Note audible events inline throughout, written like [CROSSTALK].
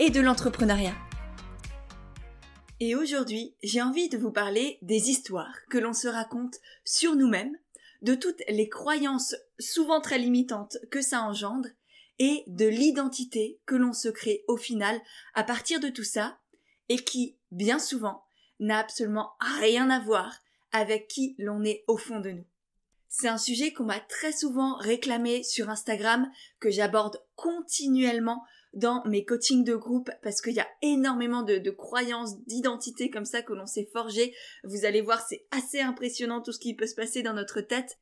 et de l'entrepreneuriat. Et aujourd'hui, j'ai envie de vous parler des histoires que l'on se raconte sur nous-mêmes, de toutes les croyances souvent très limitantes que ça engendre, et de l'identité que l'on se crée au final à partir de tout ça, et qui, bien souvent, n'a absolument rien à voir avec qui l'on est au fond de nous. C'est un sujet qu'on m'a très souvent réclamé sur Instagram, que j'aborde continuellement dans mes coachings de groupe parce qu'il y a énormément de, croyances, d'identité comme ça que l'on s'est forgé. Vous allez voir, c'est assez impressionnant tout ce qui peut se passer dans notre tête.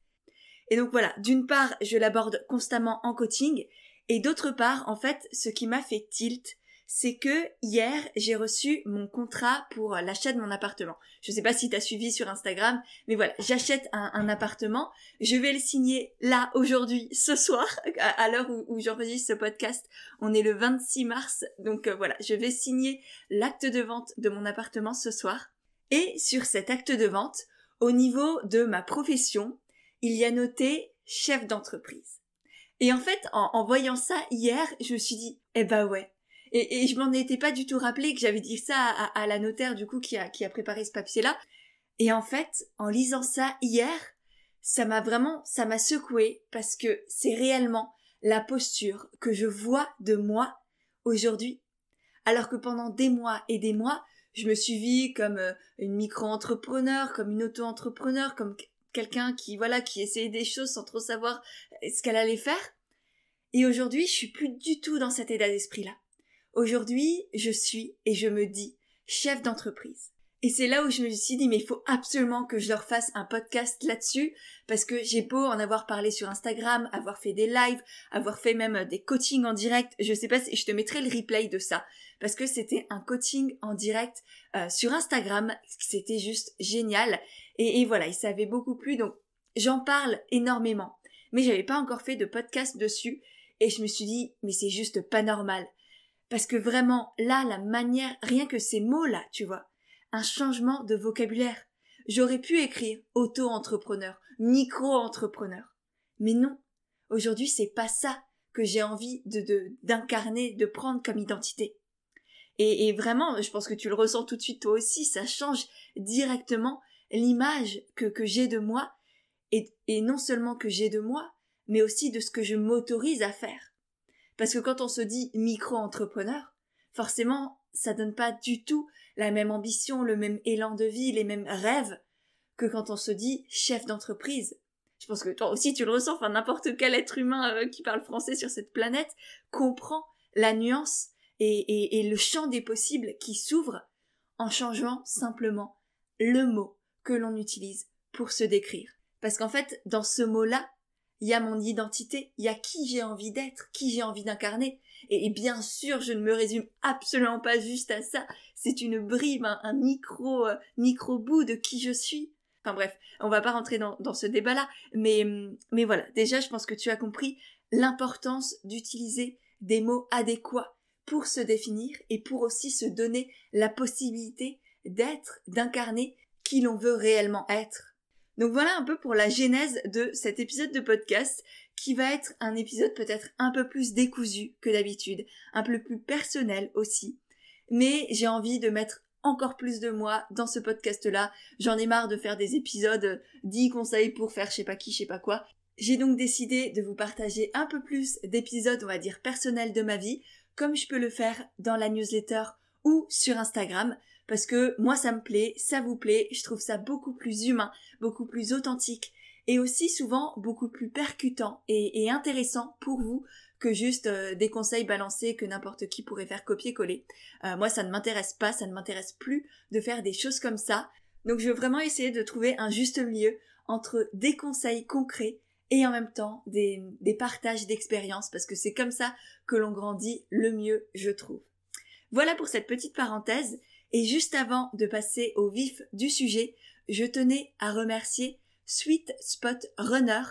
Et donc voilà, d'une part, je l'aborde constamment en coaching, et d'autre part, en fait, ce qui m'a fait tilt, c'est que hier, j'ai reçu mon contrat pour l'achat de mon appartement. Je sais pas si tu as suivi sur Instagram, mais voilà, j'achète un, appartement. Je vais le signer là, aujourd'hui, ce soir, à, l'heure où, j'enregistre ce podcast. On est le 26 mars, donc euh, voilà, je vais signer l'acte de vente de mon appartement ce soir. Et sur cet acte de vente, au niveau de ma profession, il y a noté chef d'entreprise. Et en fait, en, en voyant ça hier, je me suis dit, eh ben ouais, et, je m'en étais pas du tout rappelé que j'avais dit ça à, la notaire du coup qui a, qui a préparé ce papier-là. Et en fait, en lisant ça hier, ça m'a vraiment, ça m'a secoué parce que c'est réellement la posture que je vois de moi aujourd'hui. Alors que pendant des mois et des mois, je me suis vue comme euh, une micro-entrepreneur, comme une auto-entrepreneur, comme quelqu'un qui, voilà, qui essayait des choses sans trop savoir euh, ce qu'elle allait faire. Et aujourd'hui, je suis plus du tout dans cet état d'esprit-là. Aujourd'hui, je suis et je me dis chef d'entreprise. Et c'est là où je me suis dit, mais il faut absolument que je leur fasse un podcast là-dessus, parce que j'ai beau en avoir parlé sur Instagram, avoir fait des lives, avoir fait même des coachings en direct, je sais pas si je te mettrai le replay de ça, parce que c'était un coaching en direct euh, sur Instagram, c'était juste génial, et, voilà, il savait beaucoup plus, donc j'en parle énormément, mais j'avais pas encore fait de podcast dessus, et je me suis dit, mais c'est juste pas normal. Parce que vraiment, là, la manière, rien que ces mots-là, tu vois, un changement de vocabulaire. J'aurais pu écrire auto-entrepreneur, micro-entrepreneur. Mais non. Aujourd'hui, c'est pas ça que j'ai envie de, d'incarner, de, prendre comme identité. Et, vraiment, je pense que tu le ressens tout de suite toi aussi, ça change directement l'image que, que j'ai de moi, et, et non seulement que j'ai de moi, mais aussi de ce que je m'autorise à faire. Parce que quand on se dit micro-entrepreneur, forcément, ça donne pas du tout la même ambition, le même élan de vie, les mêmes rêves que quand on se dit chef d'entreprise. Je pense que toi aussi tu le ressens, enfin n'importe quel être humain euh, qui parle français sur cette planète comprend la nuance et, et le champ des possibles qui s'ouvre en changeant simplement le mot que l'on utilise pour se décrire. Parce qu'en fait, dans ce mot-là, il y a mon identité, il y a qui j'ai envie d'être, qui j'ai envie d'incarner. Et, bien sûr, je ne me résume absolument pas juste à ça. C'est une bribe, un, micro, euh, micro bout de qui je suis. Enfin bref, on va pas rentrer dans, ce débat-là, mais, mais voilà. Déjà, je pense que tu as compris l'importance d'utiliser des mots adéquats pour se définir et pour aussi se donner la possibilité d'être, d'incarner qui l'on veut réellement être. Donc voilà un peu pour la genèse de cet épisode de podcast qui va être un épisode peut-être un peu plus décousu que d'habitude, un peu plus personnel aussi. Mais j'ai envie de mettre encore plus de moi dans ce podcast-là. J'en ai marre de faire des épisodes 10 conseils pour faire je sais pas qui, je sais pas quoi. J'ai donc décidé de vous partager un peu plus d'épisodes, on va dire, personnels de ma vie, comme je peux le faire dans la newsletter ou sur Instagram parce que moi ça me plaît, ça vous plaît, je trouve ça beaucoup plus humain, beaucoup plus authentique et aussi souvent beaucoup plus percutant et, intéressant pour vous que juste euh, des conseils balancés que n'importe qui pourrait faire copier-coller. Euh, moi ça ne m'intéresse pas, ça ne m'intéresse plus de faire des choses comme ça. Donc je veux vraiment essayer de trouver un juste milieu entre des conseils concrets et en même temps des, des partages d'expériences parce que c'est comme ça que l'on grandit le mieux je trouve. Voilà pour cette petite parenthèse. Et juste avant de passer au vif du sujet, je tenais à remercier Sweet Spot Runner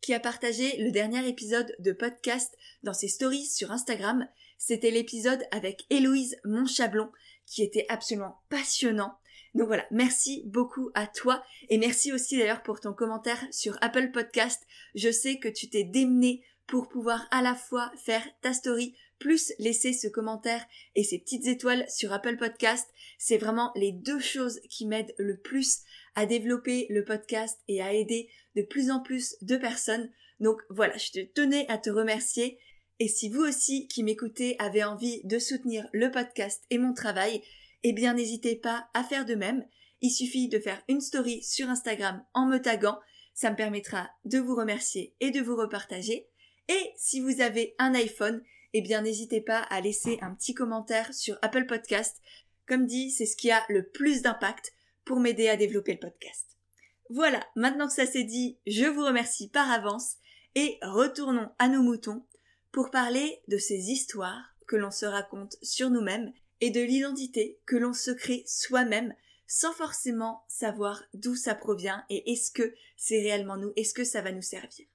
qui a partagé le dernier épisode de podcast dans ses stories sur Instagram. C'était l'épisode avec Héloïse Monchablon qui était absolument passionnant. Donc voilà, merci beaucoup à toi et merci aussi d'ailleurs pour ton commentaire sur Apple Podcast. Je sais que tu t'es démené pour pouvoir à la fois faire ta story plus laisser ce commentaire et ces petites étoiles sur Apple Podcast. C'est vraiment les deux choses qui m'aident le plus à développer le podcast et à aider de plus en plus de personnes. Donc voilà, je te tenais à te remercier. Et si vous aussi qui m'écoutez avez envie de soutenir le podcast et mon travail, eh bien n'hésitez pas à faire de même. Il suffit de faire une story sur Instagram en me taguant. Ça me permettra de vous remercier et de vous repartager. Et si vous avez un iPhone, eh bien n'hésitez pas à laisser un petit commentaire sur Apple Podcast. Comme dit, c'est ce qui a le plus d'impact pour m'aider à développer le podcast. Voilà, maintenant que ça s'est dit, je vous remercie par avance et retournons à nos moutons pour parler de ces histoires que l'on se raconte sur nous-mêmes et de l'identité que l'on se crée soi-même sans forcément savoir d'où ça provient et est-ce que c'est réellement nous, est-ce que ça va nous servir.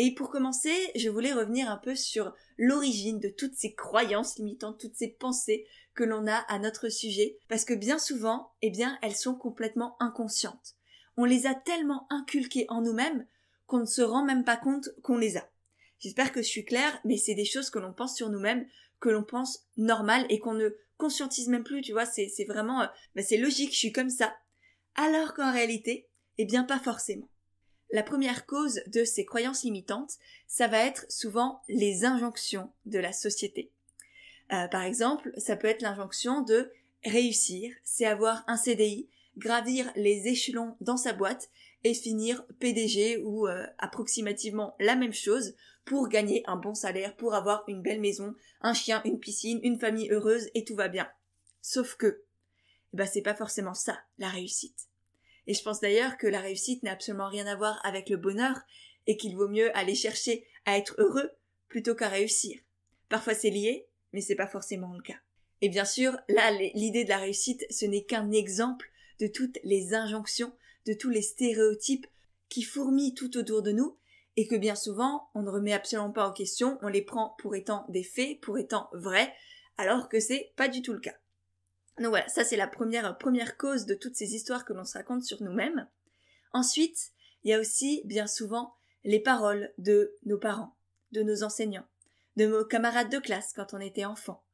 Et pour commencer, je voulais revenir un peu sur l'origine de toutes ces croyances limitantes, toutes ces pensées que l'on a à notre sujet, parce que bien souvent, eh bien, elles sont complètement inconscientes. On les a tellement inculquées en nous-mêmes qu'on ne se rend même pas compte qu'on les a. J'espère que je suis claire, mais c'est des choses que l'on pense sur nous-mêmes, que l'on pense normal et qu'on ne conscientise même plus, tu vois, c'est, vraiment, euh, bah, c'est logique, je suis comme ça. Alors qu'en réalité, eh bien pas forcément. La première cause de ces croyances limitantes, ça va être souvent les injonctions de la société. Euh, par exemple, ça peut être l'injonction de réussir, c'est avoir un CDI, gravir les échelons dans sa boîte et finir PDG ou euh, approximativement la même chose pour gagner un bon salaire, pour avoir une belle maison, un chien, une piscine, une famille heureuse et tout va bien. Sauf que, eh ben c'est pas forcément ça, la réussite. Et je pense d'ailleurs que la réussite n'a absolument rien à voir avec le bonheur et qu'il vaut mieux aller chercher à être heureux plutôt qu'à réussir. Parfois c'est lié, mais c'est pas forcément le cas. Et bien sûr, là, l'idée de la réussite, ce n'est qu'un exemple de toutes les injonctions, de tous les stéréotypes qui fourmillent tout autour de nous et que bien souvent, on ne remet absolument pas en question, on les prend pour étant des faits, pour étant vrais, alors que c'est pas du tout le cas. Donc voilà, ça c'est la première, première cause de toutes ces histoires que l'on se raconte sur nous-mêmes. Ensuite, il y a aussi bien souvent les paroles de nos parents, de nos enseignants, de nos camarades de classe quand on était enfant,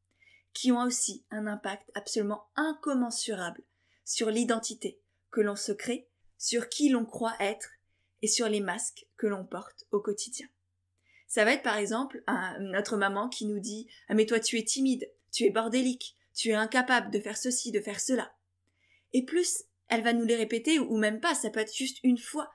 qui ont aussi un impact absolument incommensurable sur l'identité que l'on se crée, sur qui l'on croit être et sur les masques que l'on porte au quotidien. Ça va être par exemple notre maman qui nous dit Ah mais toi tu es timide, tu es bordélique, tu es incapable de faire ceci, de faire cela. Et plus elle va nous les répéter, ou même pas, ça peut être juste une fois.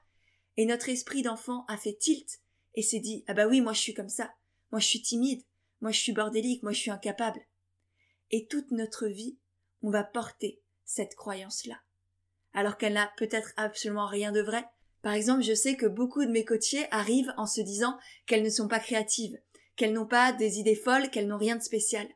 Et notre esprit d'enfant a fait tilt et s'est dit Ah bah oui, moi je suis comme ça, moi je suis timide, moi je suis bordélique, moi je suis incapable. Et toute notre vie, on va porter cette croyance-là. Alors qu'elle n'a peut-être absolument rien de vrai. Par exemple, je sais que beaucoup de mes coachés arrivent en se disant qu'elles ne sont pas créatives, qu'elles n'ont pas des idées folles, qu'elles n'ont rien de spécial.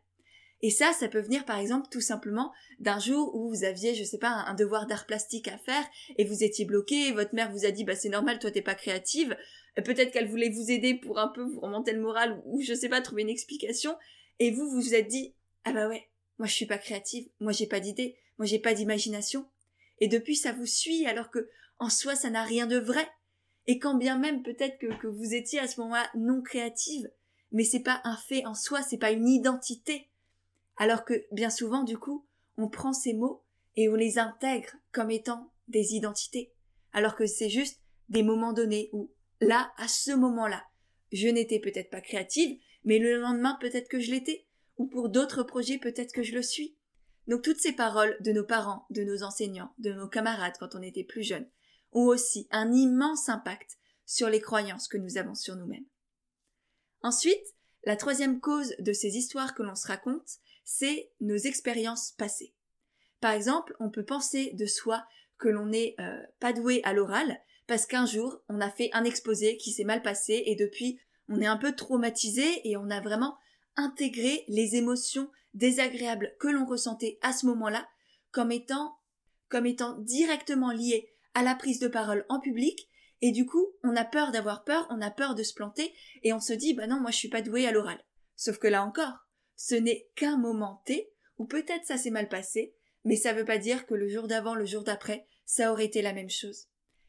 Et ça, ça peut venir par exemple tout simplement d'un jour où vous aviez, je sais pas, un devoir d'art plastique à faire et vous étiez bloqué, et votre mère vous a dit bah c'est normal, toi t'es pas créative. Euh, peut-être qu'elle voulait vous aider pour un peu vous remonter le moral ou je sais pas trouver une explication et vous vous vous êtes dit ah bah ouais, moi je suis pas créative, moi j'ai pas d'idée, moi j'ai pas d'imagination. Et depuis ça vous suit alors que en soi ça n'a rien de vrai. Et quand bien même peut-être que, que vous étiez à ce moment-là non créative, mais c'est pas un fait en soi, c'est pas une identité. Alors que bien souvent, du coup, on prend ces mots et on les intègre comme étant des identités. Alors que c'est juste des moments donnés où, là, à ce moment-là, je n'étais peut-être pas créative, mais le lendemain peut-être que je l'étais, ou pour d'autres projets peut-être que je le suis. Donc toutes ces paroles de nos parents, de nos enseignants, de nos camarades quand on était plus jeunes, ont aussi un immense impact sur les croyances que nous avons sur nous-mêmes. Ensuite, la troisième cause de ces histoires que l'on se raconte, c'est nos expériences passées. Par exemple, on peut penser de soi que l'on n'est euh, pas doué à l'oral parce qu'un jour on a fait un exposé qui s'est mal passé et depuis on est un peu traumatisé et on a vraiment intégrer les émotions désagréables que l'on ressentait à ce moment-là comme étant, comme étant directement liées à la prise de parole en public et du coup, on a peur d'avoir peur, on a peur de se planter, et on se dit, bah non, moi je suis pas doué à l'oral. Sauf que là encore, ce n'est qu'un moment T, ou peut-être ça s'est mal passé, mais ça veut pas dire que le jour d'avant, le jour d'après, ça aurait été la même chose.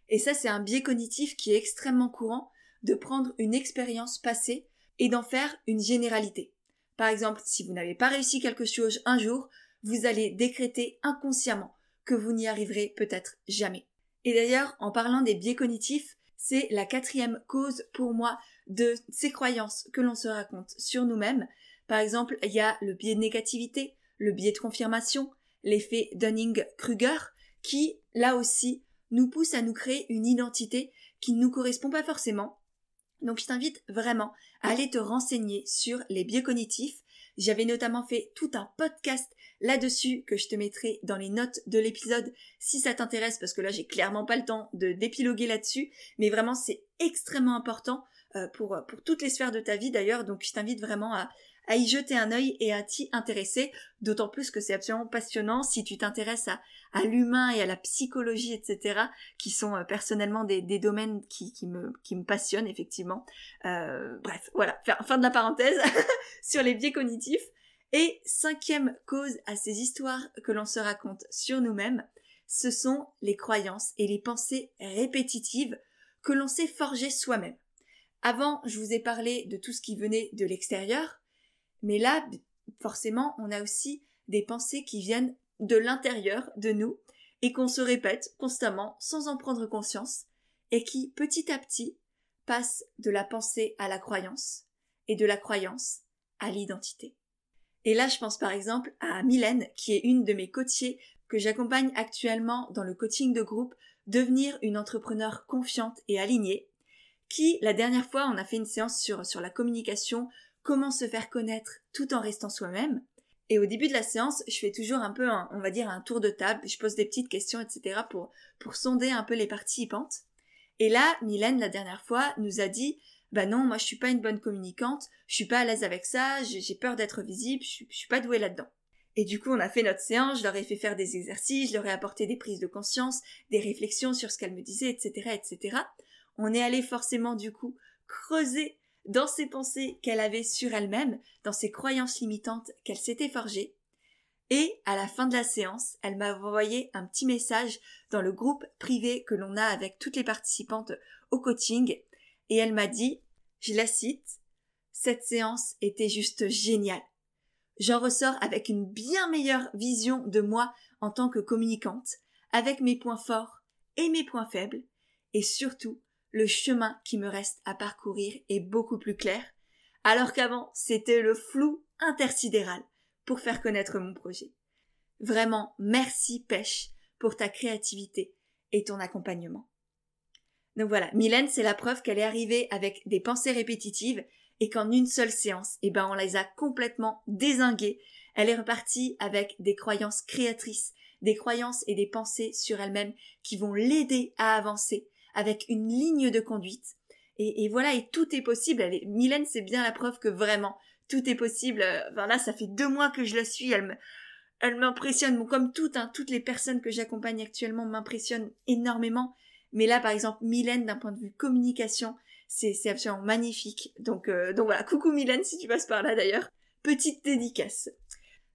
Et ça, c'est un biais cognitif qui est extrêmement courant de prendre une expérience passée et d'en faire une généralité. Par exemple, si vous n'avez pas réussi quelque chose un jour, vous allez décréter inconsciemment que vous n'y arriverez peut-être jamais. Et d'ailleurs, en parlant des biais cognitifs, c'est la quatrième cause pour moi de ces croyances que l'on se raconte sur nous-mêmes. Par exemple, il y a le biais de négativité, le biais de confirmation, l'effet Dunning-Kruger, qui, là aussi, nous pousse à nous créer une identité qui ne nous correspond pas forcément. Donc je t'invite vraiment à aller te renseigner sur les biais cognitifs. J'avais notamment fait tout un podcast là-dessus que je te mettrai dans les notes de l'épisode si ça t'intéresse parce que là j'ai clairement pas le temps de d'épiloguer là-dessus mais vraiment c'est extrêmement important euh, pour, pour toutes les sphères de ta vie d'ailleurs donc je t'invite vraiment à, à y jeter un œil et à t'y intéresser, d'autant plus que c'est absolument passionnant si tu t'intéresses à, l'humain et à la psychologie, etc., qui sont euh, personnellement des, des, domaines qui, qui, me, qui me passionnent effectivement. Euh, bref, voilà, fin de la parenthèse [LAUGHS] sur les biais cognitifs. Et cinquième cause à ces histoires que l'on se raconte sur nous-mêmes, ce sont les croyances et les pensées répétitives que l'on s'est forgées soi-même. Avant, je vous ai parlé de tout ce qui venait de l'extérieur, mais là, forcément, on a aussi des pensées qui viennent de l'intérieur de nous et qu'on se répète constamment sans en prendre conscience et qui, petit à petit, passent de la pensée à la croyance et de la croyance à l'identité. Et là, je pense par exemple à Mylène, qui est une de mes coachées que j'accompagne actuellement dans le coaching de groupe, devenir une entrepreneur confiante et alignée, qui, la dernière fois, on a fait une séance sur, sur la communication, comment se faire connaître tout en restant soi-même. Et au début de la séance, je fais toujours un peu, on va dire, un tour de table, je pose des petites questions, etc. pour, pour sonder un peu les participantes. Et là, Mylène, la dernière fois, nous a dit, bah non, moi je suis pas une bonne communicante, je suis pas à l'aise avec ça, j'ai peur d'être visible, je, je suis pas douée là-dedans. Et du coup, on a fait notre séance, je leur ai fait faire des exercices, je leur ai apporté des prises de conscience, des réflexions sur ce qu'elle me disait, etc., etc. On est allé forcément, du coup, creuser dans ses pensées qu'elle avait sur elle-même, dans ses croyances limitantes qu'elle s'était forgées. Et à la fin de la séance, elle m'a envoyé un petit message dans le groupe privé que l'on a avec toutes les participantes au coaching, et elle m'a dit je la cite, cette séance était juste géniale. J'en ressors avec une bien meilleure vision de moi en tant que communicante, avec mes points forts et mes points faibles, et surtout, le chemin qui me reste à parcourir est beaucoup plus clair, alors qu'avant, c'était le flou intersidéral pour faire connaître mon projet. Vraiment, merci Pêche pour ta créativité et ton accompagnement. Donc voilà, Mylène, c'est la preuve qu'elle est arrivée avec des pensées répétitives et qu'en une seule séance, eh ben, on les a complètement désinguées. Elle est repartie avec des croyances créatrices, des croyances et des pensées sur elle-même qui vont l'aider à avancer avec une ligne de conduite. Et, voilà, et tout est possible. Mylène, c'est bien la preuve que vraiment, tout est possible. Enfin là, ça fait deux mois que je la suis. Elle me, m'impressionne. Bon, comme toutes, hein, toutes les personnes que j'accompagne actuellement m'impressionnent énormément. Mais là, par exemple, Mylène, d'un point de vue communication, c'est absolument magnifique. Donc, euh, donc voilà, coucou Mylène si tu passes par là d'ailleurs. Petite dédicace.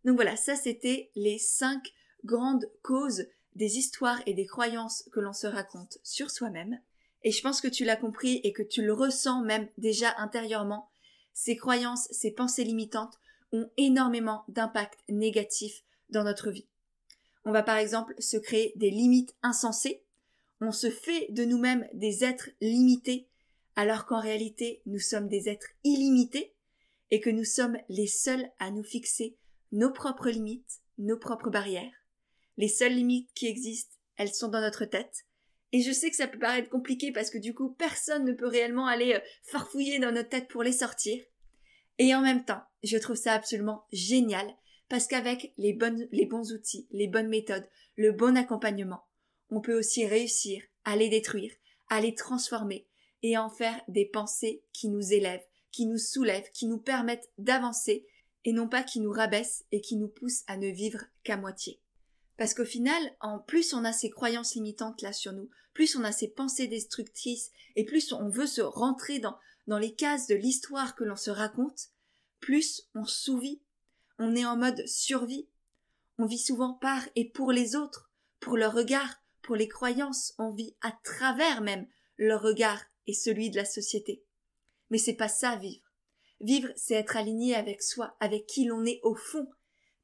Donc voilà, ça c'était les cinq grandes causes des histoires et des croyances que l'on se raconte sur soi-même. Et je pense que tu l'as compris et que tu le ressens même déjà intérieurement. Ces croyances, ces pensées limitantes ont énormément d'impact négatif dans notre vie. On va par exemple se créer des limites insensées on se fait de nous-mêmes des êtres limités, alors qu'en réalité nous sommes des êtres illimités, et que nous sommes les seuls à nous fixer nos propres limites, nos propres barrières. Les seules limites qui existent, elles sont dans notre tête. Et je sais que ça peut paraître compliqué parce que du coup personne ne peut réellement aller euh, farfouiller dans notre tête pour les sortir. Et en même temps, je trouve ça absolument génial parce qu'avec les bons outils, les bonnes méthodes, le bon accompagnement, on peut aussi réussir à les détruire, à les transformer et en faire des pensées qui nous élèvent, qui nous soulèvent, qui nous permettent d'avancer, et non pas qui nous rabaissent et qui nous poussent à ne vivre qu'à moitié. Parce qu'au final, en plus on a ces croyances limitantes là sur nous, plus on a ces pensées destructrices, et plus on veut se rentrer dans, les cases de l'histoire que l'on se raconte, plus on souvit, on est en mode survie. On vit souvent par et pour les autres, pour leur regard, pour les croyances, on vit à travers même leur regard et celui de la société. Mais c'est pas ça vivre. Vivre, c'est être aligné avec soi, avec qui l'on est au fond,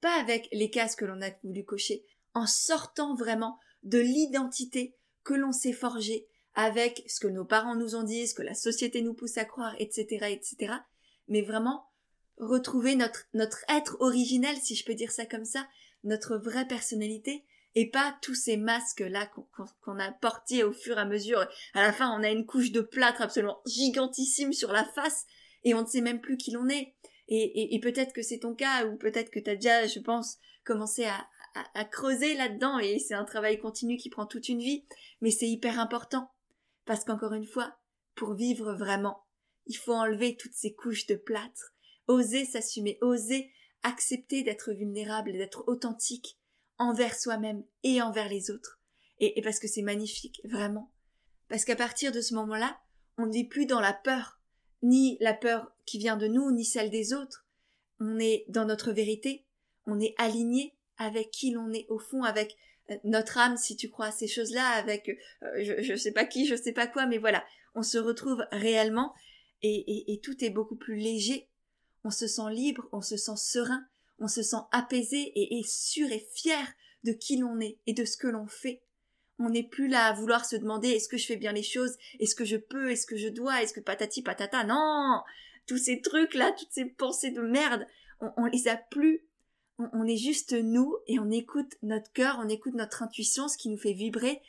pas avec les cases que l'on a voulu cocher, en sortant vraiment de l'identité que l'on s'est forgée avec ce que nos parents nous ont dit, ce que la société nous pousse à croire, etc., etc., mais vraiment retrouver notre, notre être originel, si je peux dire ça comme ça, notre vraie personnalité, et pas tous ces masques là qu'on a portés au fur et à mesure. À la fin, on a une couche de plâtre absolument gigantissime sur la face, et on ne sait même plus qui l'on est. Et, et, peut-être que c'est ton cas, ou peut-être que tu as déjà, je pense, commencé à, à, creuser là-dedans, et c'est un travail continu qui prend toute une vie, mais c'est hyper important. Parce qu'encore une fois, pour vivre vraiment, il faut enlever toutes ces couches de plâtre, oser s'assumer, oser accepter d'être vulnérable et d'être authentique envers soi-même et envers les autres. Et, parce que c'est magnifique, vraiment. Parce qu'à partir de ce moment-là, on ne vit plus dans la peur, ni la peur qui vient de nous, ni celle des autres. On est dans notre vérité, on est aligné avec qui l'on est au fond, avec euh, notre âme, si tu crois à ces choses-là, avec euh, je, je sais pas qui, je sais pas quoi, mais voilà, on se retrouve réellement et, et tout est beaucoup plus léger on se sent libre, on se sent serein, on se sent apaisé et, sûr et fier de qui l'on est et de ce que l'on fait. On n'est plus là à vouloir se demander est-ce que je fais bien les choses, est-ce que je peux, est-ce que je dois, est-ce que patati patata? Non Tous ces trucs-là, toutes ces pensées de merde, on, les a plus. On, est juste nous et on écoute notre cœur, on écoute notre intuition, ce qui nous fait vibrer.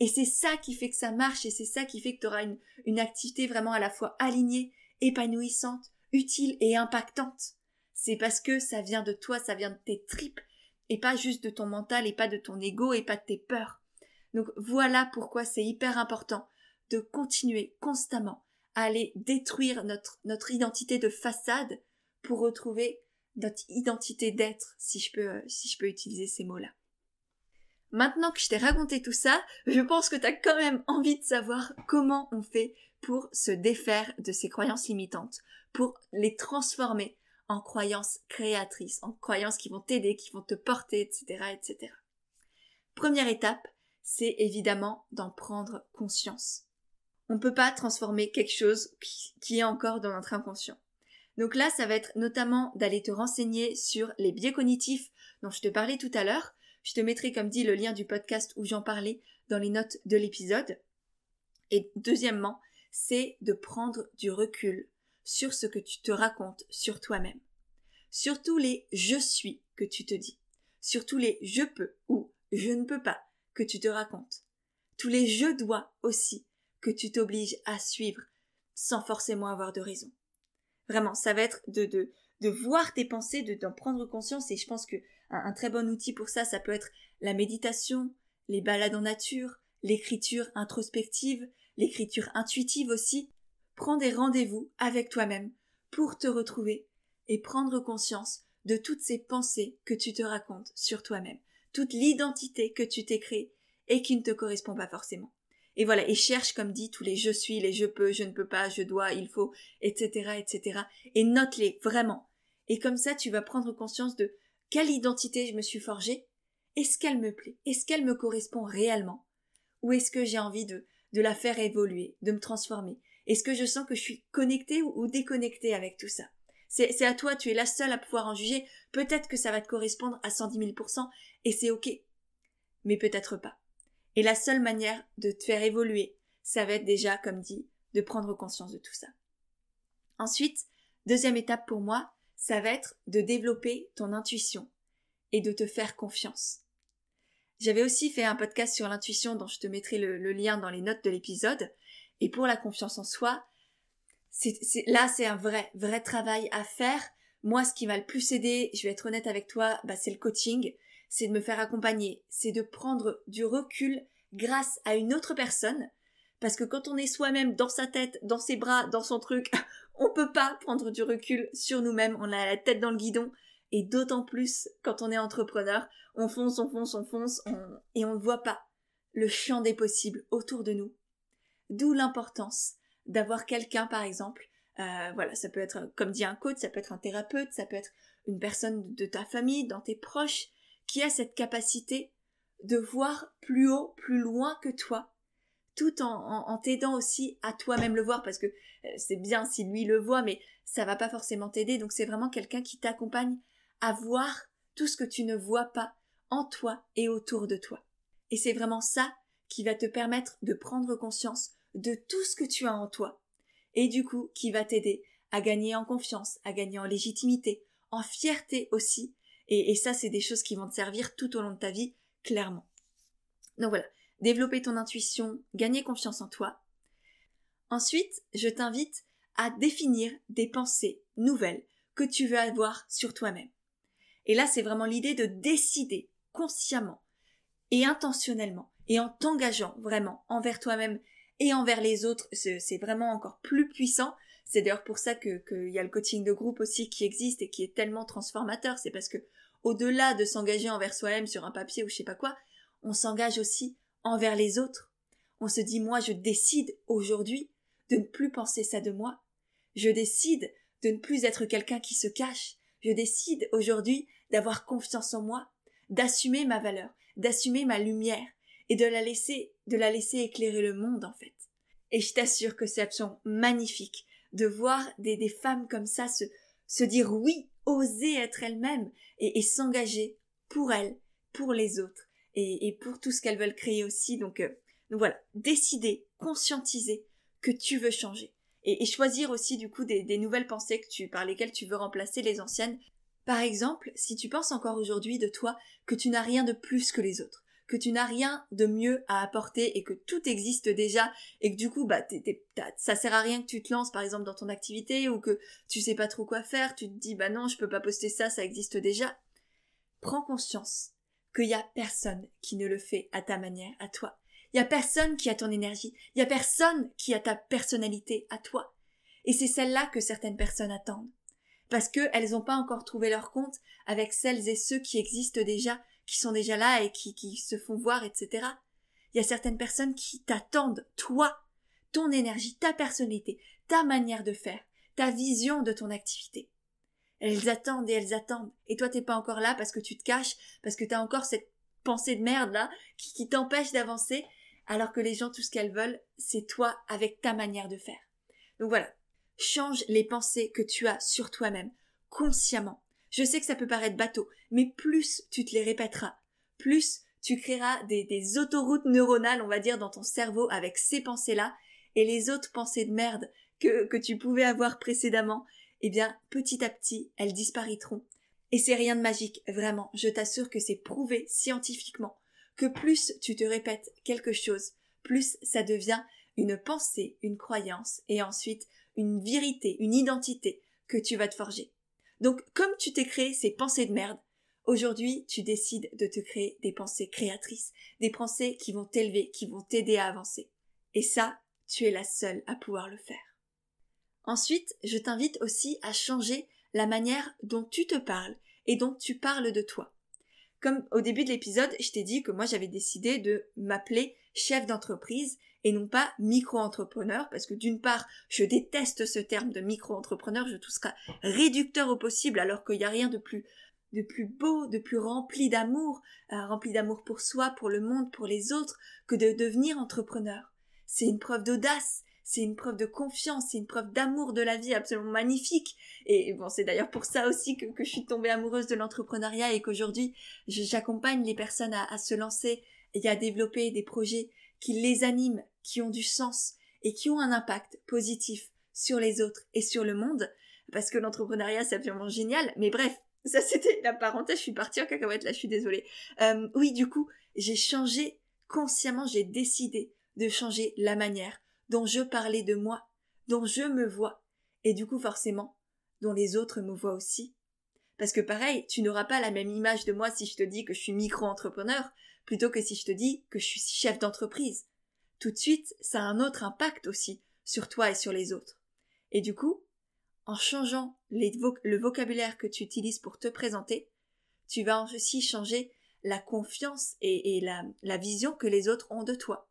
Et c'est ça qui fait que ça marche et c'est ça qui fait que tu auras une, une activité vraiment à la fois alignée, épanouissante, utile et impactante. C'est parce que ça vient de toi, ça vient de tes tripes, et pas juste de ton mental, et pas de ton ego, et pas de tes peurs. Donc voilà pourquoi c'est hyper important de continuer constamment à aller détruire notre, notre identité de façade pour retrouver notre identité d'être, si je peux, si je peux utiliser ces mots-là. Maintenant que je t'ai raconté tout ça, je pense que tu as quand même envie de savoir comment on fait pour se défaire de ces croyances limitantes, pour les transformer en croyances créatrices, en croyances qui vont t'aider, qui vont te porter, etc., etc. Première étape, c'est évidemment d'en prendre conscience. On ne peut pas transformer quelque chose qui est encore dans notre inconscient. Donc là, ça va être notamment d'aller te renseigner sur les biais cognitifs dont je te parlais tout à l'heure. Je te mettrai, comme dit, le lien du podcast où j'en parlais dans les notes de l'épisode. Et deuxièmement, c'est de prendre du recul sur ce que tu te racontes sur toi-même. Surtout les je suis que tu te dis. Surtout les je peux ou je ne peux pas que tu te racontes. Tous les je dois aussi que tu t'obliges à suivre sans forcément avoir de raison. Vraiment, ça va être de, de, voir tes pensées, de d'en prendre conscience. Et je pense que un très bon outil pour ça, ça peut être la méditation, les balades en nature, l'écriture introspective, l'écriture intuitive aussi, prends des rendez-vous avec toi-même pour te retrouver et prendre conscience de toutes ces pensées que tu te racontes sur toi-même, toute l'identité que tu t'es créée et qui ne te correspond pas forcément. Et voilà, et cherche, comme dit, tous les je suis, les je peux, je ne peux pas, je dois, il faut, etc., etc. Et note-les, vraiment. Et comme ça, tu vas prendre conscience de quelle identité je me suis forgée, est-ce qu'elle me plaît, est-ce qu'elle me correspond réellement, ou est-ce que j'ai envie de de la faire évoluer, de me transformer? Est-ce que je sens que je suis connectée ou, déconnectée avec tout ça? C'est à toi, tu es la seule à pouvoir en juger. Peut-être que ça va te correspondre à 110 000% et c'est ok. Mais peut-être pas. Et la seule manière de te faire évoluer, ça va être déjà, comme dit, de prendre conscience de tout ça. Ensuite, deuxième étape pour moi, ça va être de développer ton intuition et de te faire confiance. J'avais aussi fait un podcast sur l'intuition dont je te mettrai le, lien dans les notes de l'épisode. Et pour la confiance en soi, là c'est un vrai, vrai travail à faire. Moi, ce qui m'a le plus aidé, je vais être honnête avec toi, bah, c'est le coaching, c'est de me faire accompagner, c'est de prendre du recul grâce à une autre personne, Parce que quand on est soi-même dans sa tête, dans ses bras, dans son truc, [LAUGHS] on peut pas prendre du recul sur nous-mêmes, on a la tête dans le guidon, et d'autant plus quand on est entrepreneur, on fonce, on fonce, on fonce, et on ne voit pas le champ des possibles autour de nous. D'où l'importance d'avoir quelqu'un, par exemple, euh, voilà, ça peut être, comme dit un coach, ça peut être un thérapeute, ça peut être une personne de ta famille, dans tes proches, qui a cette capacité de voir plus haut, plus loin que toi, tout en, t'aidant aussi à toi-même le voir, parce que euh, c'est bien si lui le voit, mais ça va pas forcément t'aider, donc c'est vraiment quelqu'un qui t'accompagne à voir tout ce que tu ne vois pas en toi et autour de toi. Et c'est vraiment ça qui va te permettre de prendre conscience de tout ce que tu as en toi, et du coup qui va t'aider à gagner en confiance, à gagner en légitimité, en fierté aussi, et, ça c'est des choses qui vont te servir tout au long de ta vie, clairement. Donc voilà, développer ton intuition, gagner confiance en toi. Ensuite, je t'invite à définir des pensées nouvelles que tu veux avoir sur toi-même. Et là, c'est vraiment l'idée de décider consciemment et intentionnellement et en t'engageant vraiment envers toi-même et envers les autres, c'est vraiment encore plus puissant. C'est d'ailleurs pour ça que qu'il y a le coaching de groupe aussi qui existe et qui est tellement transformateur. C'est parce que au-delà de s'engager envers soi-même sur un papier ou je sais pas quoi, on s'engage aussi envers les autres. On se dit moi je décide aujourd'hui de ne plus penser ça de moi. Je décide de ne plus être quelqu'un qui se cache. Je décide aujourd'hui d'avoir confiance en moi, d'assumer ma valeur, d'assumer ma lumière, et de la laisser, de la laisser éclairer le monde en fait. Et je t'assure que c'est absolument magnifique de voir des, des femmes comme ça se, se dire oui, oser être elles-mêmes et, s'engager pour elles, pour les autres et, pour tout ce qu'elles veulent créer aussi. Donc, euh, donc voilà, décider, conscientiser que tu veux changer et, et choisir aussi du coup des, des nouvelles pensées que tu, par lesquelles tu veux remplacer les anciennes. Par exemple, si tu penses encore aujourd'hui de toi que tu n'as rien de plus que les autres, que tu n'as rien de mieux à apporter et que tout existe déjà et que du coup bah ça sert à rien que tu te lances par exemple dans ton activité ou que tu sais pas trop quoi faire, tu te dis bah non je peux pas poster ça, ça existe déjà. Prends conscience qu'il y a personne qui ne le fait à ta manière, à toi. Il y a personne qui a ton énergie, il y a personne qui a ta personnalité à toi. Et c'est celle-là que certaines personnes attendent. Parce qu'elles n'ont pas encore trouvé leur compte avec celles et ceux qui existent déjà qui sont déjà là et qui, qui se font voir, etc. Il y a certaines personnes qui t'attendent, toi, ton énergie, ta personnalité, ta manière de faire, ta vision de ton activité. Elles attendent et elles attendent. Et toi, t'es pas encore là parce que tu te caches, parce que t'as encore cette pensée de merde là, qui, qui t'empêche d'avancer, alors que les gens, tout ce qu'elles veulent, c'est toi avec ta manière de faire. Donc voilà. Change les pensées que tu as sur toi-même, consciemment. Je sais que ça peut paraître bateau, mais plus tu te les répéteras, plus tu créeras des, autoroutes neuronales, on va dire, dans ton cerveau avec ces pensées-là, et les autres pensées de merde que, que tu pouvais avoir précédemment, eh bien, petit à petit, elles disparaîtront. Et c'est rien de magique, vraiment, je t'assure que c'est prouvé scientifiquement, que plus tu te répètes quelque chose, plus ça devient une pensée, une croyance, et ensuite une vérité, une identité que tu vas te forger. Donc, comme tu t'es créé ces pensées de merde, aujourd'hui, tu décides de te créer des pensées créatrices, des pensées qui vont t'élever, qui vont t'aider à avancer. Et ça, tu es la seule à pouvoir le faire. Ensuite, je t'invite aussi à changer la manière dont tu te parles et dont tu parles de toi. Comme au début de l'épisode, je t'ai dit que moi j'avais décidé de m'appeler chef d'entreprise et non pas micro-entrepreneur parce que d'une part, je déteste ce terme de micro-entrepreneur, je trouve ça réducteur au possible alors qu'il n'y a rien de plus de plus beau, de plus rempli d'amour, euh, rempli d'amour pour soi, pour le monde, pour les autres, que de devenir entrepreneur. C'est une preuve d'audace, c'est une preuve de confiance, c'est une preuve d'amour de la vie absolument magnifique. Et bon, c'est d'ailleurs pour ça aussi que, je suis tombée amoureuse de l'entrepreneuriat et qu'aujourd'hui j'accompagne les personnes à, à se lancer et à développer des projets qui les animent, qui ont du sens et qui ont un impact positif sur les autres et sur le monde. Parce que l'entrepreneuriat c'est absolument génial. Mais bref, ça c'était la parenthèse, je suis partie en cacahuète là, je suis désolée. Euh, oui, du coup, j'ai changé consciemment, j'ai décidé de changer la manière dont je parlais de moi, dont je me vois, et du coup forcément, dont les autres me voient aussi. Parce que pareil, tu n'auras pas la même image de moi si je te dis que je suis micro-entrepreneur, plutôt que si je te dis que je suis chef d'entreprise. tout de suite, ça a un autre impact aussi sur toi et sur les autres. Et du coup, en changeant le vocabulaire que tu utilises pour te présenter, tu vas aussi changer la confiance et, la, vision que les autres ont de toi.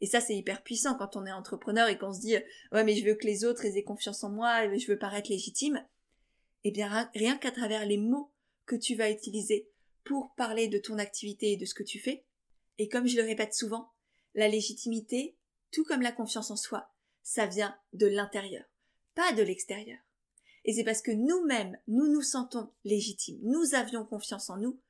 Et ça, c'est hyper puissant quand on est entrepreneur et qu'on se dit ouais mais je veux que les autres aient confiance en moi et je veux paraître légitime. Eh bien rien qu'à travers les mots que tu vas utiliser pour parler de ton activité et de ce que tu fais, et comme je le répète souvent, la légitimité, tout comme la confiance en soi, ça vient de l'intérieur, pas de l'extérieur. Et c'est parce que nous-mêmes, nous nous sentons légitimes, nous avions confiance en nous,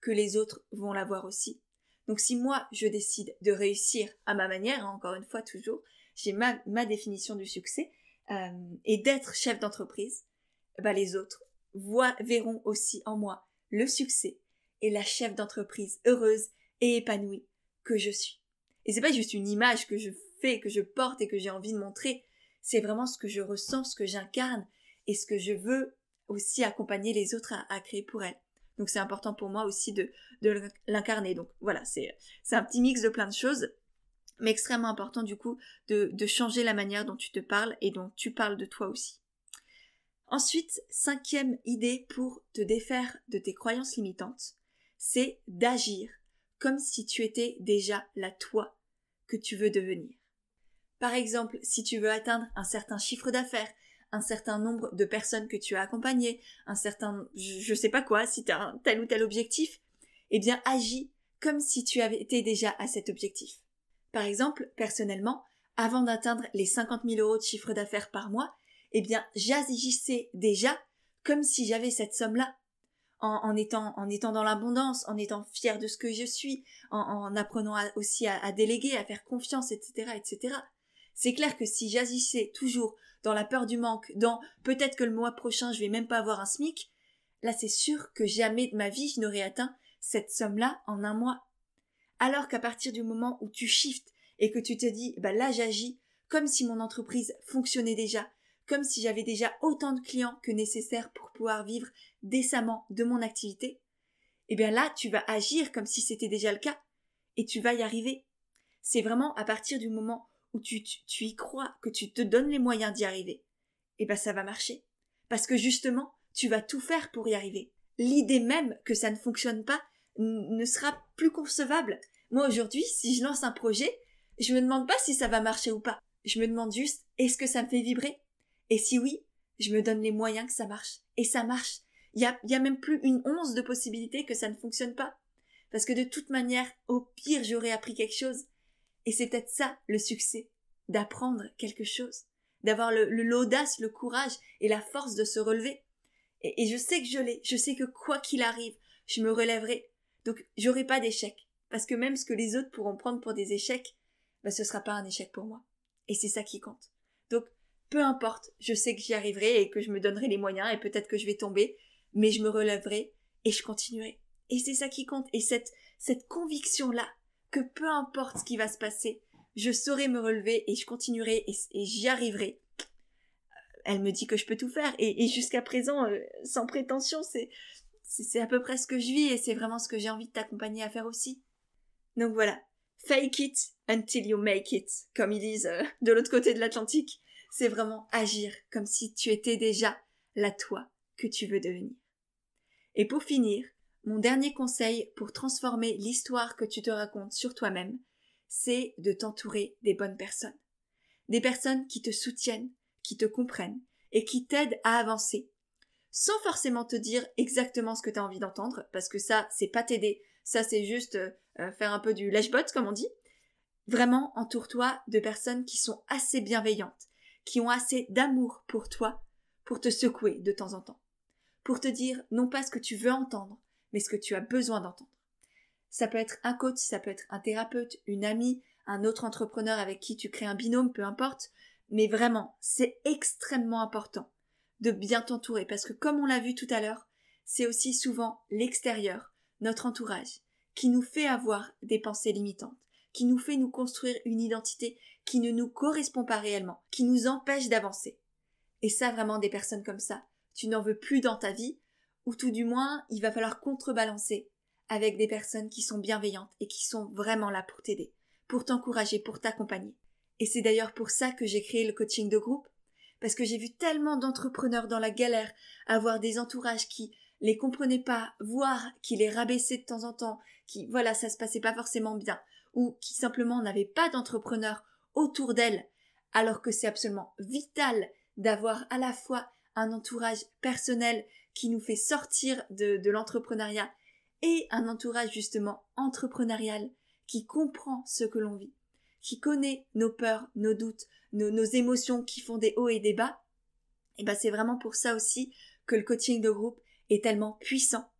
que les autres vont l'avoir aussi. Donc si moi, je décide de réussir à ma manière, hein, encore une fois toujours, j'ai ma, définition du succès, euh, et d'être chef d'entreprise, bah les autres voient, verront aussi en moi le succès et la chef d'entreprise heureuse et épanouie que je suis. Et c'est pas juste une image que je fais, que je porte et que j'ai envie de montrer, c'est vraiment ce que je ressens, ce que j'incarne et ce que je veux aussi accompagner les autres à, créer pour elles. Donc c'est important pour moi aussi de, l'incarner. Donc voilà, c'est un petit mix de plein de choses, mais extrêmement important du coup de changer la manière dont tu te parles et dont tu parles de toi aussi. Ensuite, cinquième idée pour te défaire de tes croyances limitantes, c'est d'agir comme si tu étais déjà la toi que tu veux devenir. Par exemple, si tu veux atteindre un certain chiffre d'affaires, un certain nombre de personnes que tu as accompagnées, un certain, je, sais pas quoi, si tu as un tel ou tel objectif, eh bien agis comme si tu avais été déjà à cet objectif. Par exemple, personnellement, avant d'atteindre les 50 000 euros de chiffre d'affaires par mois, eh bien j'agissais déjà comme si j'avais cette somme-là en, étant en étant dans l'abondance, en étant fier de ce que je suis, en, apprenant aussi à, déléguer, à faire confiance, etc., etc. C'est clair que si j'agissais toujours dans la peur du manque, dans peut-être que le mois prochain je vais même pas avoir un SMIC, là c'est sûr que jamais de ma vie je n'aurais atteint cette somme-là en un mois. Alors qu'à partir du moment où tu shifts et que tu te dis, bah là j'agis comme si mon entreprise fonctionnait déjà, comme si j'avais déjà autant de clients que nécessaire pour pouvoir vivre décemment de mon activité, eh bien là, tu vas agir comme si c'était déjà le cas et tu vas y arriver. C'est vraiment à partir du moment où tu, y crois, que tu te donnes les moyens d'y arriver, eh bien ça va marcher. Parce que justement, tu vas tout faire pour y arriver. L'idée même que ça ne fonctionne pas ne sera plus concevable. Moi aujourd'hui, si je lance un projet, je me demande pas si ça va marcher ou pas. Je me demande juste, est-ce que ça me fait vibrer? Et si oui, je me donne les moyens que ça marche. Et ça marche. Il y a, même plus une once de possibilité que ça ne fonctionne pas. Parce que de toute manière, au pire, j'aurais appris quelque chose. Et c'est peut-être ça, le succès. D'apprendre quelque chose. D'avoir l'audace, le courage et la force de se relever. Et, je sais que je l'ai. Je sais que quoi qu'il arrive, je me relèverai. Donc, j'aurai pas d'échec. Parce que même ce que les autres pourront prendre pour des échecs, bah, ce sera pas un échec pour moi. Et c'est ça qui compte. Peu importe, je sais que j'y arriverai et que je me donnerai les moyens et peut-être que je vais tomber, mais je me relèverai et je continuerai. Et c'est ça qui compte. Et cette, cette conviction-là, que peu importe ce qui va se passer, je saurai me relever et je continuerai et, j'y arriverai. Elle me dit que je peux tout faire et, jusqu'à présent, euh, sans prétention, c'est, c'est à peu près ce que je vis et c'est vraiment ce que j'ai envie de t'accompagner à faire aussi. Donc voilà, fake it until you make it, comme ils disent euh, de l'autre côté de l'Atlantique c'est vraiment agir comme si tu étais déjà la toi que tu veux devenir. Et pour finir, mon dernier conseil pour transformer l'histoire que tu te racontes sur toi-même, c'est de t'entourer des bonnes personnes. Des personnes qui te soutiennent, qui te comprennent et qui t'aident à avancer. Sans forcément te dire exactement ce que tu as envie d'entendre, parce que ça, c'est pas t'aider. Ça, c'est juste euh, faire un peu du lèche-bot, comme on dit. Vraiment, entoure-toi de personnes qui sont assez bienveillantes, qui ont assez d'amour pour toi pour te secouer de temps en temps, pour te dire non pas ce que tu veux entendre, mais ce que tu as besoin d'entendre. Ça peut être un coach, ça peut être un thérapeute, une amie, un autre entrepreneur avec qui tu crées un binôme, peu importe, mais vraiment, c'est extrêmement important de bien t'entourer parce que comme on l'a vu tout à l'heure, c'est aussi souvent l'extérieur, notre entourage, qui nous fait avoir des pensées limitantes, qui nous fait nous construire une identité qui ne nous correspond pas réellement, qui nous empêche d'avancer. Et ça, vraiment, des personnes comme ça, tu n'en veux plus dans ta vie, ou tout du moins, il va falloir contrebalancer avec des personnes qui sont bienveillantes et qui sont vraiment là pour t'aider, pour t'encourager, pour t'accompagner. Et c'est d'ailleurs pour ça que j'ai créé le coaching de groupe, parce que j'ai vu tellement d'entrepreneurs dans la galère avoir des entourages qui les comprenaient pas, voire qui les rabaissaient de temps en temps, qui, voilà, ça se passait pas forcément bien, ou qui simplement n'avaient pas d'entrepreneurs autour d'elles, alors que c'est absolument vital d'avoir à la fois un entourage personnel qui nous fait sortir de, l'entrepreneuriat et un entourage justement entrepreneurial qui comprend ce que l'on vit, qui connaît nos peurs, nos doutes, nos, nos émotions qui font des hauts et des bas, et ben c'est vraiment pour ça aussi que le coaching de groupe est tellement puissant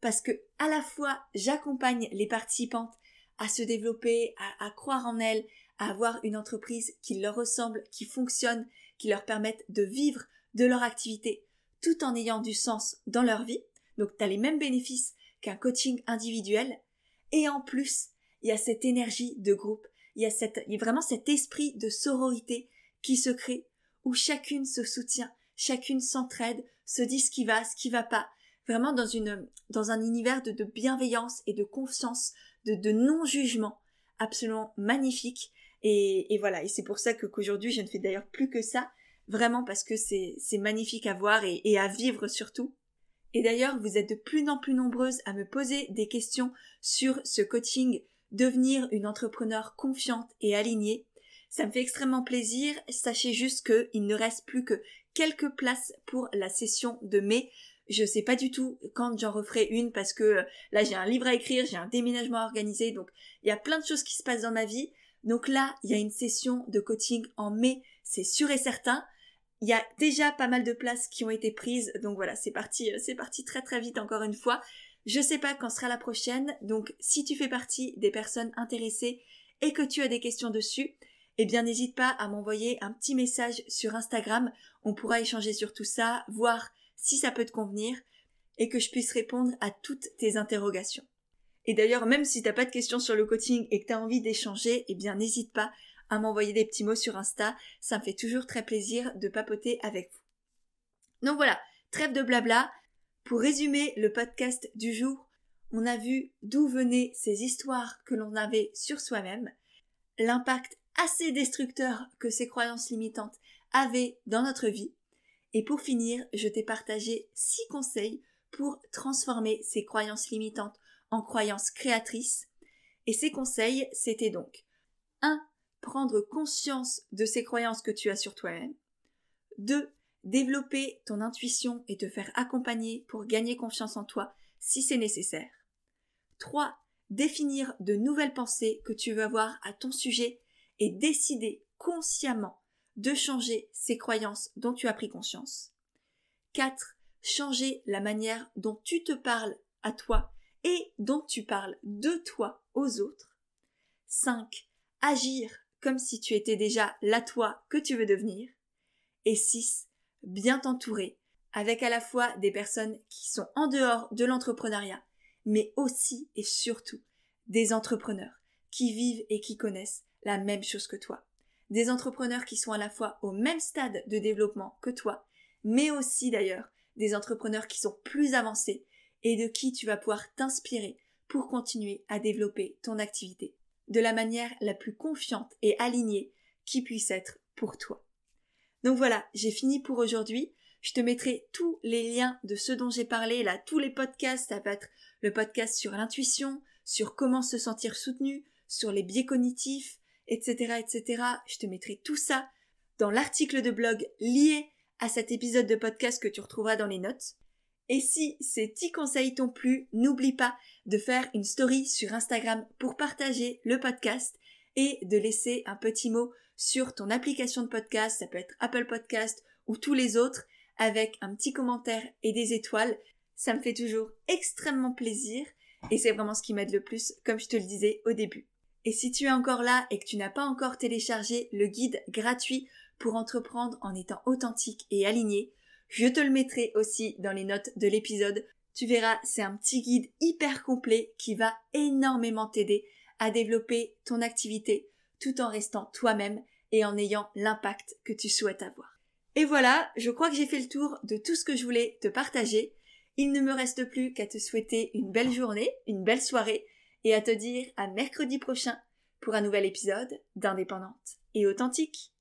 parce que à la fois j'accompagne les participantes à se développer, à, croire en elles, à avoir une entreprise qui leur ressemble, qui fonctionne, qui leur permette de vivre de leur activité tout en ayant du sens dans leur vie. Donc tu as les mêmes bénéfices qu'un coaching individuel. Et en plus, il y a cette énergie de groupe, il y a, vraiment cet esprit de sororité qui se crée, où chacune se soutient, chacune s'entraide, se dit ce qui va, ce qui va pas, vraiment dans un univers de, de bienveillance et de confiance, de, non-jugement, absolument magnifique. Et, voilà, et c'est pour ça qu'aujourd'hui je ne fais d'ailleurs plus que ça, vraiment parce que c'est, c'est magnifique à voir et, et à vivre surtout. Et d'ailleurs, vous êtes de plus en plus nombreuses à me poser des questions sur ce coaching devenir une entrepreneur confiante et alignée. Ça me fait extrêmement plaisir. Sachez juste qu'il ne reste plus que quelques places pour la session de mai. Je sais pas du tout quand j'en referai une parce que euh, là j'ai un livre à écrire, j'ai un déménagement à organiser, donc il y a plein de choses qui se passent dans ma vie. Donc là, il y a une session de coaching en mai, c'est sûr et certain. Il y a déjà pas mal de places qui ont été prises, donc voilà, c'est parti, euh, c'est parti très très vite encore une fois. Je sais pas quand sera la prochaine, donc si tu fais partie des personnes intéressées et que tu as des questions dessus, eh bien n'hésite pas à m'envoyer un petit message sur Instagram, on pourra échanger sur tout ça, voir si ça peut te convenir et que je puisse répondre à toutes tes interrogations. Et d'ailleurs, même si t'as pas de questions sur le coaching et que tu as envie d'échanger, eh bien n'hésite pas à m'envoyer des petits mots sur Insta, ça me fait toujours très plaisir de papoter avec vous. Donc voilà, trêve de blabla. Pour résumer le podcast du jour, on a vu d'où venaient ces histoires que l'on avait sur soi-même, l'impact assez destructeur que ces croyances limitantes avaient dans notre vie, et pour finir, je t'ai partagé six conseils pour transformer ces croyances limitantes en croyances créatrices. Et ces conseils, c'était donc 1 prendre conscience de ces croyances que tu as sur toi-même. 2. Développer ton intuition et te faire accompagner pour gagner confiance en toi si c'est nécessaire. 3. Définir de nouvelles pensées que tu veux avoir à ton sujet et décider consciemment de changer ces croyances dont tu as pris conscience. 4. Changer la manière dont tu te parles à toi et dont tu parles de toi aux autres. 5. Agir comme si tu étais déjà la toi que tu veux devenir. Et 6. Bien t'entourer avec à la fois des personnes qui sont en dehors de l'entrepreneuriat, mais aussi et surtout des entrepreneurs qui vivent et qui connaissent la même chose que toi. Des entrepreneurs qui sont à la fois au même stade de développement que toi, mais aussi d'ailleurs des entrepreneurs qui sont plus avancés et de qui tu vas pouvoir t'inspirer pour continuer à développer ton activité de la manière la plus confiante et alignée qui puisse être pour toi. Donc voilà, j'ai fini pour aujourd'hui. Je te mettrai tous les liens de ce dont j'ai parlé, là, tous les podcasts, ça va être le podcast sur l'intuition, sur comment se sentir soutenu, sur les biais cognitifs, etc., etc. Je te mettrai tout ça dans l'article de blog lié à cet épisode de podcast que tu retrouveras dans les notes. Et si ces petits conseils t'ont plu, n'oublie pas de faire une story sur Instagram pour partager le podcast et de laisser un petit mot sur ton application de podcast, ça peut être Apple Podcast ou tous les autres, avec un petit commentaire et des étoiles. Ça me fait toujours extrêmement plaisir et c'est vraiment ce qui m'aide le plus, comme je te le disais au début. Et si tu es encore là et que tu n'as pas encore téléchargé le guide gratuit pour entreprendre en étant authentique et aligné, je te le mettrai aussi dans les notes de l'épisode. Tu verras, c'est un petit guide hyper complet qui va énormément t'aider à développer ton activité tout en restant toi-même et en ayant l'impact que tu souhaites avoir. Et voilà, je crois que j'ai fait le tour de tout ce que je voulais te partager. Il ne me reste plus qu'à te souhaiter une belle journée, une belle soirée et à te dire à mercredi prochain pour un nouvel épisode d'Indépendante et Authentique.